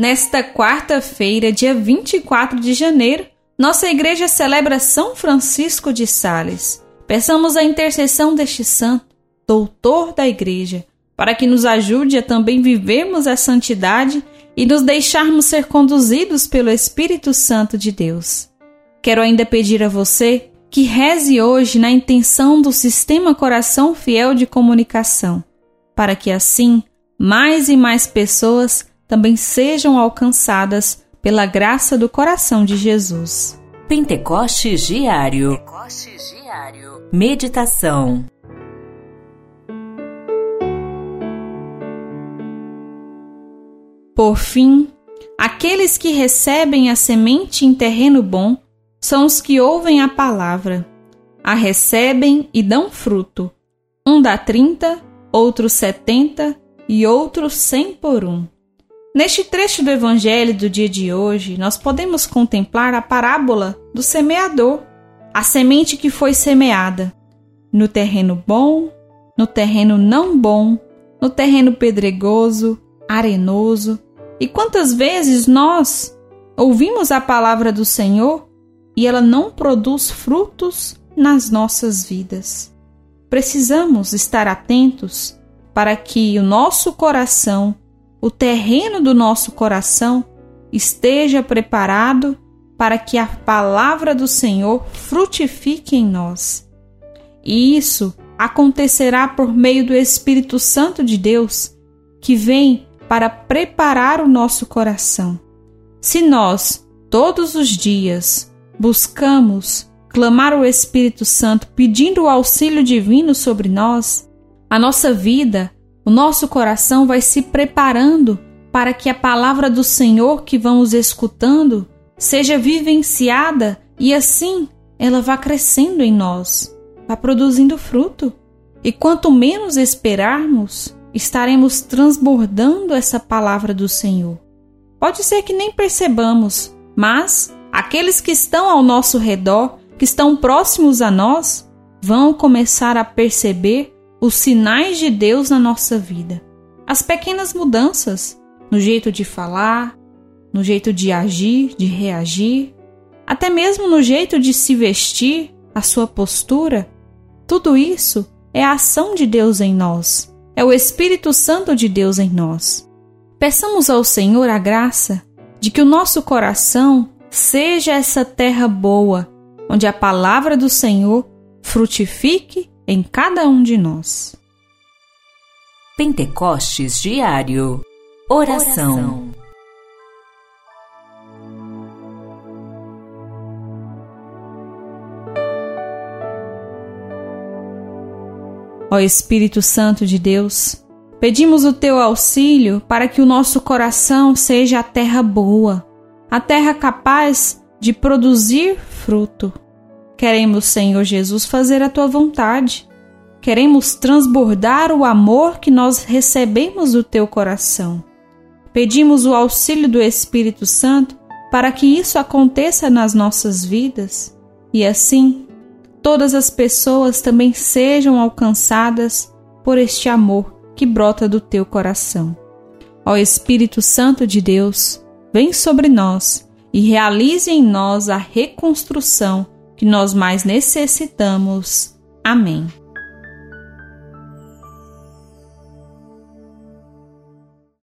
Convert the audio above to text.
Nesta quarta-feira, dia 24 de janeiro, nossa igreja celebra São Francisco de Sales. Peçamos a intercessão deste santo, doutor da igreja, para que nos ajude a também vivermos a santidade e nos deixarmos ser conduzidos pelo Espírito Santo de Deus. Quero ainda pedir a você que reze hoje na intenção do Sistema Coração Fiel de Comunicação, para que assim mais e mais pessoas também sejam alcançadas pela graça do coração de Jesus. Pentecostes Diário. Pentecostes Diário. Meditação. Por fim, aqueles que recebem a semente em terreno bom são os que ouvem a palavra, a recebem e dão fruto. Um dá trinta, outro setenta e outro cem por um. Neste trecho do Evangelho do dia de hoje, nós podemos contemplar a parábola do semeador, a semente que foi semeada no terreno bom, no terreno não bom, no terreno pedregoso, arenoso. E quantas vezes nós ouvimos a palavra do Senhor e ela não produz frutos nas nossas vidas? Precisamos estar atentos para que o nosso coração o terreno do nosso coração esteja preparado para que a palavra do Senhor frutifique em nós. E isso acontecerá por meio do Espírito Santo de Deus, que vem para preparar o nosso coração. Se nós, todos os dias, buscamos clamar o Espírito Santo pedindo o auxílio divino sobre nós, a nossa vida o nosso coração vai se preparando para que a palavra do Senhor que vamos escutando seja vivenciada e assim ela vá crescendo em nós, vá produzindo fruto. E quanto menos esperarmos, estaremos transbordando essa palavra do Senhor. Pode ser que nem percebamos, mas aqueles que estão ao nosso redor, que estão próximos a nós, vão começar a perceber os sinais de Deus na nossa vida. As pequenas mudanças no jeito de falar, no jeito de agir, de reagir, até mesmo no jeito de se vestir, a sua postura. Tudo isso é a ação de Deus em nós, é o Espírito Santo de Deus em nós. Peçamos ao Senhor a graça de que o nosso coração seja essa terra boa, onde a palavra do Senhor frutifique em cada um de nós. Pentecostes Diário Oração, Ó Espírito Santo de Deus, pedimos o teu auxílio para que o nosso coração seja a terra boa, a terra capaz de produzir fruto. Queremos, Senhor Jesus, fazer a tua vontade. Queremos transbordar o amor que nós recebemos do teu coração. Pedimos o auxílio do Espírito Santo para que isso aconteça nas nossas vidas e assim todas as pessoas também sejam alcançadas por este amor que brota do teu coração. Ó Espírito Santo de Deus, vem sobre nós e realize em nós a reconstrução que nós mais necessitamos. Amém.